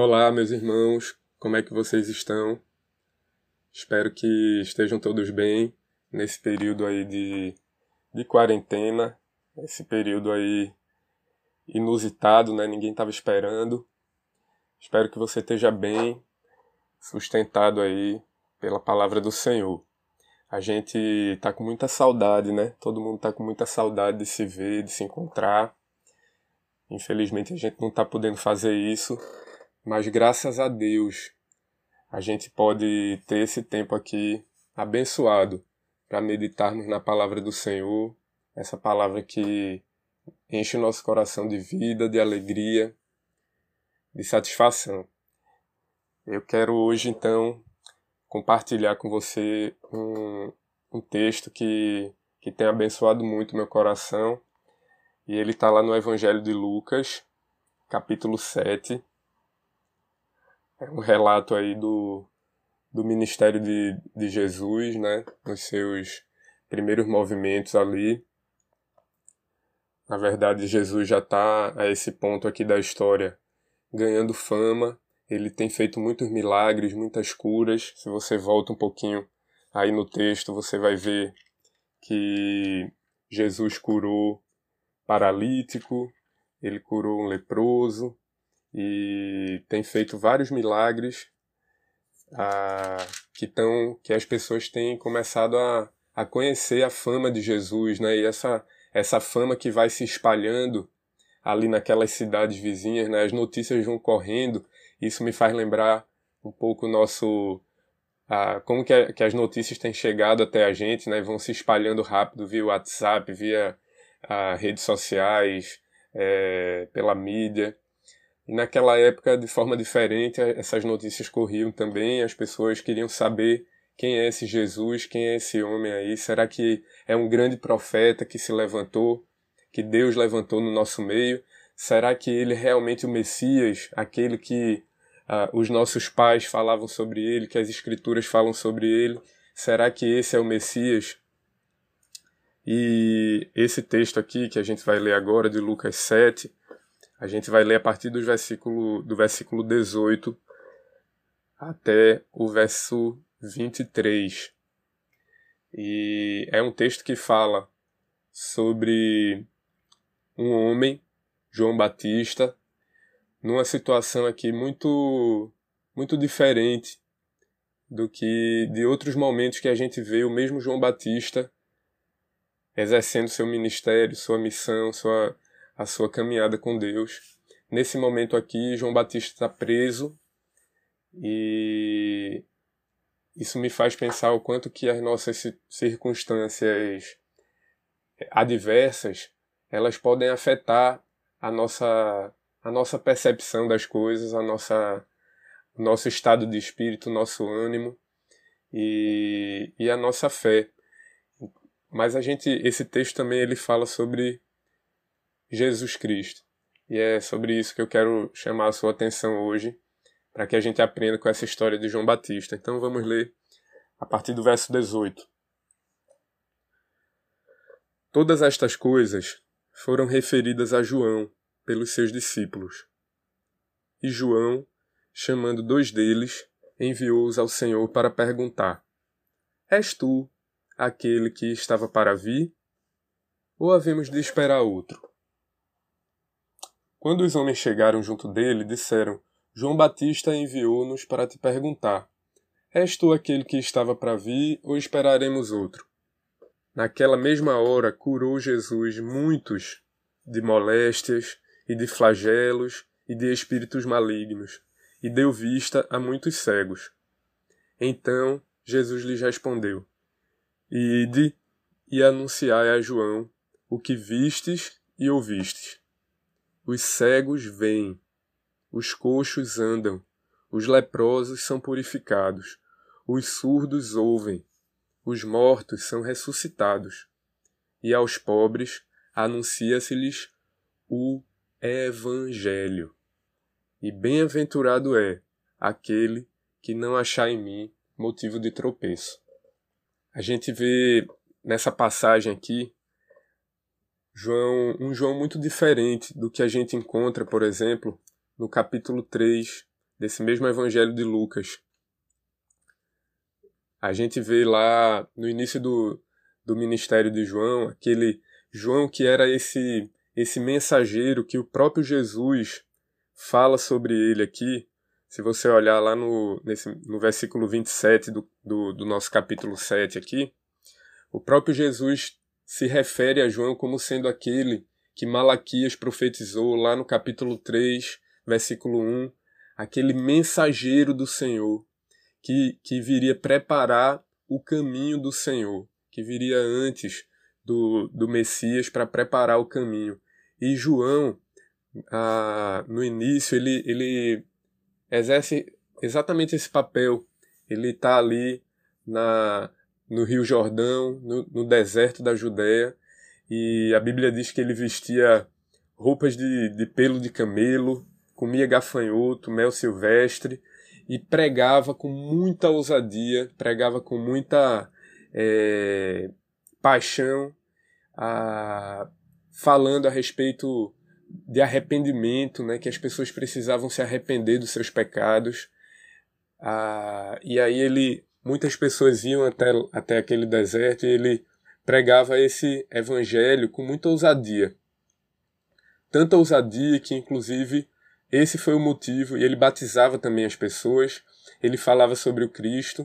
Olá, meus irmãos, como é que vocês estão? Espero que estejam todos bem nesse período aí de, de quarentena, esse período aí inusitado, né? Ninguém estava esperando. Espero que você esteja bem, sustentado aí pela palavra do Senhor. A gente está com muita saudade, né? Todo mundo está com muita saudade de se ver, de se encontrar. Infelizmente a gente não está podendo fazer isso, mas graças a Deus a gente pode ter esse tempo aqui abençoado para meditarmos na palavra do Senhor, essa palavra que enche o nosso coração de vida, de alegria, de satisfação. Eu quero hoje então compartilhar com você um, um texto que, que tem abençoado muito meu coração e ele está lá no Evangelho de Lucas, capítulo 7, é um relato aí do, do ministério de, de Jesus, né? Nos seus primeiros movimentos ali. Na verdade, Jesus já está a esse ponto aqui da história ganhando fama. Ele tem feito muitos milagres, muitas curas. Se você volta um pouquinho aí no texto, você vai ver que Jesus curou paralítico, ele curou um leproso, e tem feito vários milagres ah, que, tão, que as pessoas têm começado a, a conhecer a fama de Jesus, né? E essa, essa fama que vai se espalhando ali naquelas cidades vizinhas, né? As notícias vão correndo. Isso me faz lembrar um pouco o nosso ah, como que, a, que, as notícias têm chegado até a gente, né? Vão se espalhando rápido via WhatsApp, via ah, redes sociais, é, pela mídia. E naquela época, de forma diferente, essas notícias corriam também, as pessoas queriam saber quem é esse Jesus, quem é esse homem aí, será que é um grande profeta que se levantou, que Deus levantou no nosso meio? Será que ele é realmente o Messias, aquele que uh, os nossos pais falavam sobre ele, que as escrituras falam sobre ele? Será que esse é o Messias? E esse texto aqui que a gente vai ler agora, de Lucas 7, a gente vai ler a partir do versículo, do versículo 18 até o verso 23. E é um texto que fala sobre um homem, João Batista, numa situação aqui muito muito diferente do que de outros momentos que a gente vê o mesmo João Batista exercendo seu ministério, sua missão, sua a sua caminhada com Deus. Nesse momento aqui, João Batista está preso e isso me faz pensar o quanto que as nossas circunstâncias adversas elas podem afetar a nossa a nossa percepção das coisas, a nossa nosso estado de espírito, nosso ânimo e, e a nossa fé. Mas a gente esse texto também ele fala sobre Jesus Cristo. E é sobre isso que eu quero chamar a sua atenção hoje, para que a gente aprenda com essa história de João Batista. Então vamos ler a partir do verso 18. Todas estas coisas foram referidas a João pelos seus discípulos. E João, chamando dois deles, enviou-os ao Senhor para perguntar: És tu aquele que estava para vir? Ou havemos de esperar outro? Quando os homens chegaram junto dele, disseram: João Batista enviou-nos para te perguntar: És tu aquele que estava para vir ou esperaremos outro? Naquela mesma hora curou Jesus muitos de moléstias e de flagelos e de espíritos malignos, e deu vista a muitos cegos. Então Jesus lhes respondeu: Ide e anunciai a João o que vistes e ouvistes. Os cegos veem, os coxos andam, os leprosos são purificados, os surdos ouvem, os mortos são ressuscitados, e aos pobres anuncia-se-lhes o Evangelho. E bem-aventurado é aquele que não achar em mim motivo de tropeço. A gente vê nessa passagem aqui João, um João muito diferente do que a gente encontra, por exemplo, no capítulo 3 desse mesmo Evangelho de Lucas. A gente vê lá no início do, do ministério de João, aquele João que era esse esse mensageiro que o próprio Jesus fala sobre ele aqui. Se você olhar lá no, nesse, no versículo 27 do, do, do nosso capítulo 7 aqui, o próprio Jesus se refere a João como sendo aquele que Malaquias profetizou lá no capítulo 3, versículo 1, aquele mensageiro do Senhor que, que viria preparar o caminho do Senhor, que viria antes do, do Messias para preparar o caminho. E João, ah, no início, ele, ele exerce exatamente esse papel. Ele está ali na, no Rio Jordão, no, no deserto da Judéia, e a Bíblia diz que ele vestia roupas de, de pelo de camelo, comia gafanhoto, mel silvestre e pregava com muita ousadia, pregava com muita é, paixão, a, falando a respeito de arrependimento, né, que as pessoas precisavam se arrepender dos seus pecados. A, e aí ele, muitas pessoas iam até, até aquele deserto e ele pregava esse evangelho com muita ousadia. Tanta ousadia que, inclusive, esse foi o motivo, e ele batizava também as pessoas, ele falava sobre o Cristo,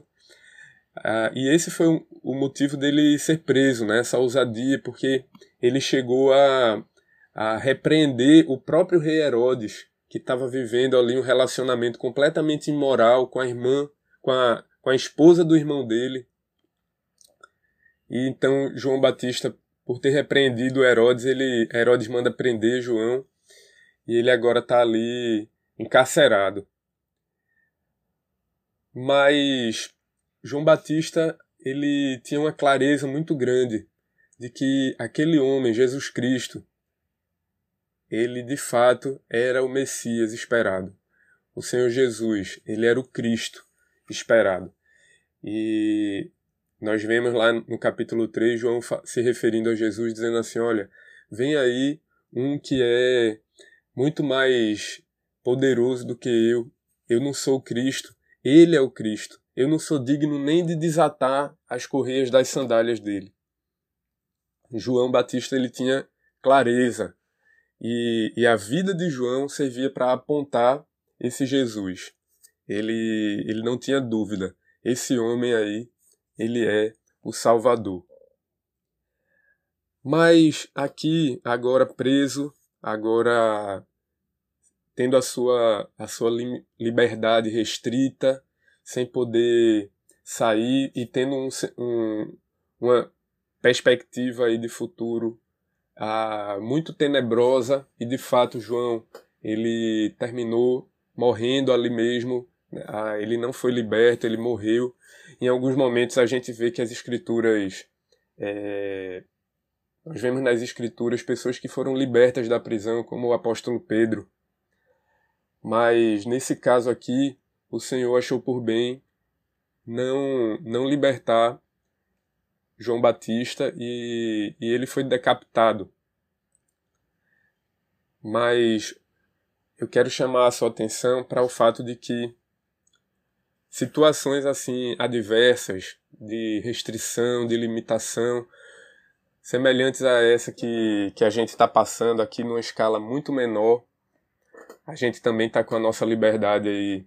uh, e esse foi o, o motivo dele ser preso, né, essa ousadia, porque ele chegou a, a repreender o próprio rei Herodes, que estava vivendo ali um relacionamento completamente imoral com a irmã, com a, com a esposa do irmão dele, e então João Batista, por ter repreendido Herodes, ele Herodes manda prender João e ele agora está ali encarcerado. Mas João Batista ele tinha uma clareza muito grande de que aquele homem, Jesus Cristo, ele de fato era o Messias esperado. O Senhor Jesus, ele era o Cristo esperado. E nós vemos lá no capítulo 3 João se referindo a Jesus, dizendo assim: Olha, vem aí um que é muito mais poderoso do que eu. Eu não sou Cristo, ele é o Cristo. Eu não sou digno nem de desatar as correias das sandálias dele. João Batista ele tinha clareza e, e a vida de João servia para apontar esse Jesus. Ele, ele não tinha dúvida. Esse homem aí ele é o Salvador. Mas aqui, agora preso, agora tendo a sua, a sua liberdade restrita, sem poder sair e tendo um, um, uma perspectiva aí de futuro ah, muito tenebrosa e de fato João ele terminou morrendo ali mesmo, ah, ele não foi liberto, ele morreu em alguns momentos a gente vê que as escrituras. É, nós vemos nas escrituras pessoas que foram libertas da prisão, como o apóstolo Pedro. Mas nesse caso aqui, o Senhor achou por bem não, não libertar João Batista e, e ele foi decapitado. Mas eu quero chamar a sua atenção para o fato de que situações assim adversas de restrição, de limitação, semelhantes a essa que, que a gente está passando aqui numa escala muito menor. A gente também está com a nossa liberdade aí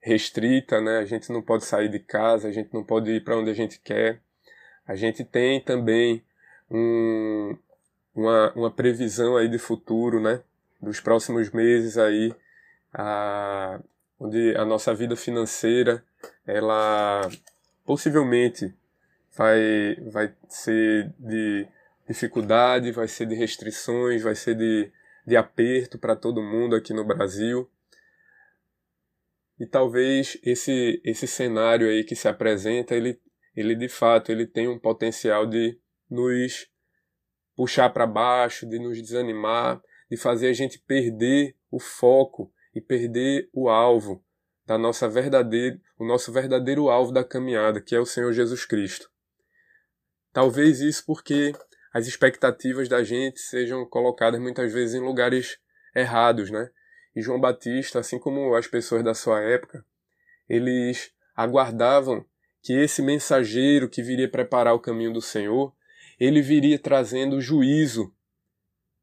restrita, né? A gente não pode sair de casa, a gente não pode ir para onde a gente quer. A gente tem também um, uma, uma previsão aí de futuro, né? Dos próximos meses aí, a, onde a nossa vida financeira ela possivelmente vai, vai ser de dificuldade, vai ser de restrições, vai ser de, de aperto para todo mundo aqui no Brasil. E talvez esse, esse cenário aí que se apresenta, ele, ele de fato ele tem um potencial de nos puxar para baixo, de nos desanimar, de fazer a gente perder o foco e perder o alvo da nossa verdadeira, o nosso verdadeiro alvo da caminhada, que é o Senhor Jesus Cristo. Talvez isso porque as expectativas da gente sejam colocadas muitas vezes em lugares errados, né? e João Batista, assim como as pessoas da sua época, eles aguardavam que esse mensageiro que viria preparar o caminho do Senhor, ele viria trazendo juízo.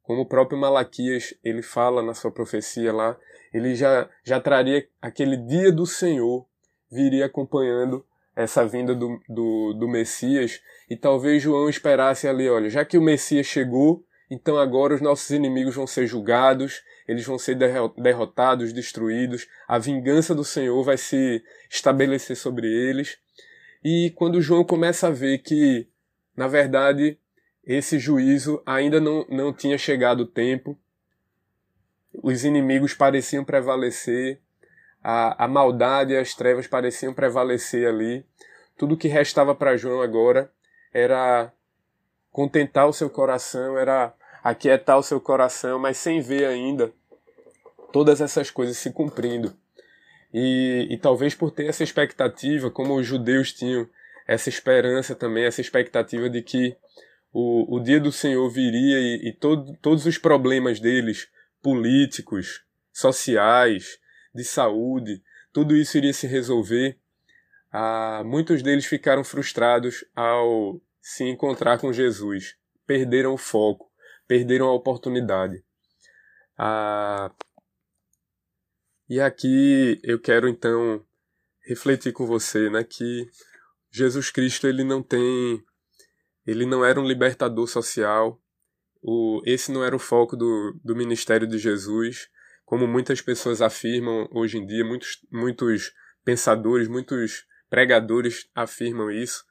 Como o próprio Malaquias, ele fala na sua profecia lá, ele já, já traria aquele dia do Senhor, viria acompanhando essa vinda do, do, do Messias, e talvez João esperasse ali, olha, já que o Messias chegou, então agora os nossos inimigos vão ser julgados, eles vão ser derrotados, destruídos, a vingança do Senhor vai se estabelecer sobre eles. E quando João começa a ver que, na verdade, esse juízo ainda não, não tinha chegado o tempo, os inimigos pareciam prevalecer, a, a maldade e as trevas pareciam prevalecer ali. Tudo que restava para João agora era contentar o seu coração, era aquietar o seu coração, mas sem ver ainda todas essas coisas se cumprindo. E, e talvez por ter essa expectativa, como os judeus tinham essa esperança também, essa expectativa de que o, o dia do Senhor viria e, e todo, todos os problemas deles, políticos, sociais, de saúde, tudo isso iria se resolver. Ah, muitos deles ficaram frustrados ao se encontrar com Jesus, perderam o foco, perderam a oportunidade. Ah, e aqui eu quero então refletir com você, né, que Jesus Cristo ele não tem, ele não era um libertador social. O, esse não era o foco do, do ministério de Jesus, como muitas pessoas afirmam hoje em dia, muitos, muitos pensadores, muitos pregadores afirmam isso,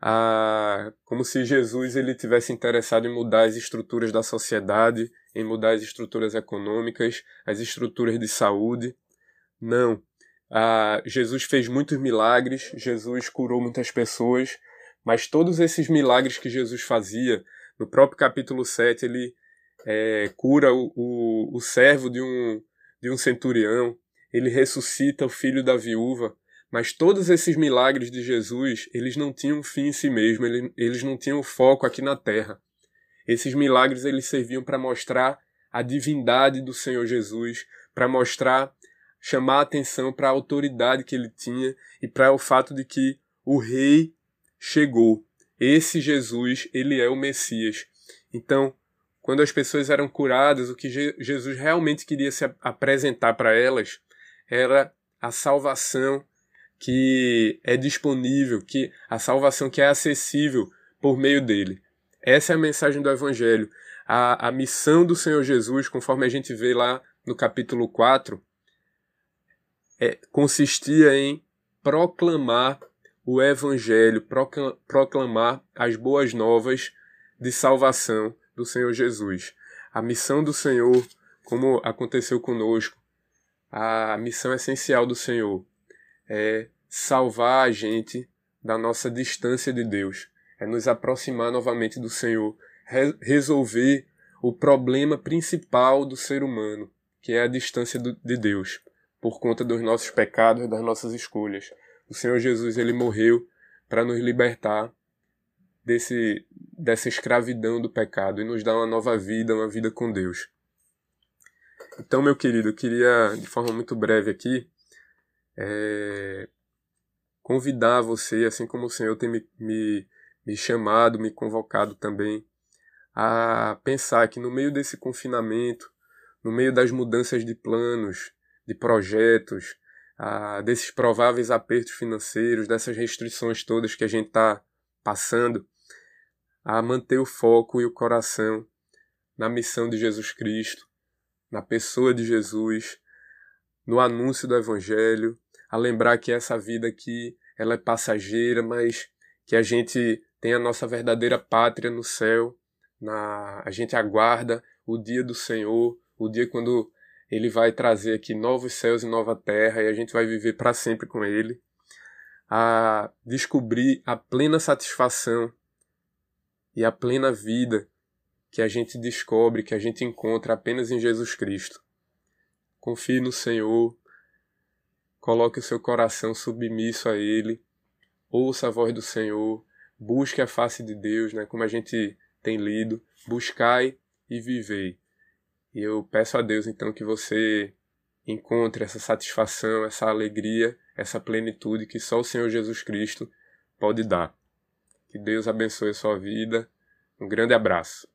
ah, como se Jesus ele tivesse interessado em mudar as estruturas da sociedade, em mudar as estruturas econômicas, as estruturas de saúde. Não. Ah, Jesus fez muitos milagres, Jesus curou muitas pessoas, mas todos esses milagres que Jesus fazia, no próprio capítulo 7, ele é, cura o, o, o servo de um, de um centurião, ele ressuscita o filho da viúva, mas todos esses milagres de Jesus, eles não tinham fim em si mesmo, eles não tinham foco aqui na terra. Esses milagres eles serviam para mostrar a divindade do Senhor Jesus, para mostrar, chamar a atenção para a autoridade que ele tinha e para o fato de que o rei chegou. Esse Jesus, ele é o Messias. Então, quando as pessoas eram curadas, o que Jesus realmente queria se apresentar para elas era a salvação que é disponível, que a salvação que é acessível por meio dele. Essa é a mensagem do Evangelho. A, a missão do Senhor Jesus, conforme a gente vê lá no capítulo 4, é, consistia em proclamar o Evangelho, proclamar as boas novas de salvação do Senhor Jesus. A missão do Senhor, como aconteceu conosco, a missão essencial do Senhor é salvar a gente da nossa distância de Deus, é nos aproximar novamente do Senhor, re resolver o problema principal do ser humano, que é a distância do, de Deus, por conta dos nossos pecados, das nossas escolhas. O Senhor Jesus ele morreu para nos libertar desse dessa escravidão do pecado e nos dar uma nova vida, uma vida com Deus. Então, meu querido, eu queria de forma muito breve aqui é, convidar você, assim como o Senhor tem me, me, me chamado, me convocado também, a pensar que no meio desse confinamento, no meio das mudanças de planos, de projetos, desses prováveis apertos financeiros, dessas restrições todas que a gente está passando, a manter o foco e o coração na missão de Jesus Cristo, na pessoa de Jesus, no anúncio do Evangelho, a lembrar que essa vida aqui ela é passageira, mas que a gente tem a nossa verdadeira pátria no céu. Na, a gente aguarda o dia do Senhor, o dia quando Ele vai trazer aqui novos céus e nova terra e a gente vai viver para sempre com Ele. A descobrir a plena satisfação e a plena vida que a gente descobre, que a gente encontra apenas em Jesus Cristo. Confie no Senhor, Coloque o seu coração submisso a Ele. Ouça a voz do Senhor. Busque a face de Deus, né? como a gente tem lido. Buscai e vivei. E eu peço a Deus então que você encontre essa satisfação, essa alegria, essa plenitude que só o Senhor Jesus Cristo pode dar. Que Deus abençoe a sua vida. Um grande abraço.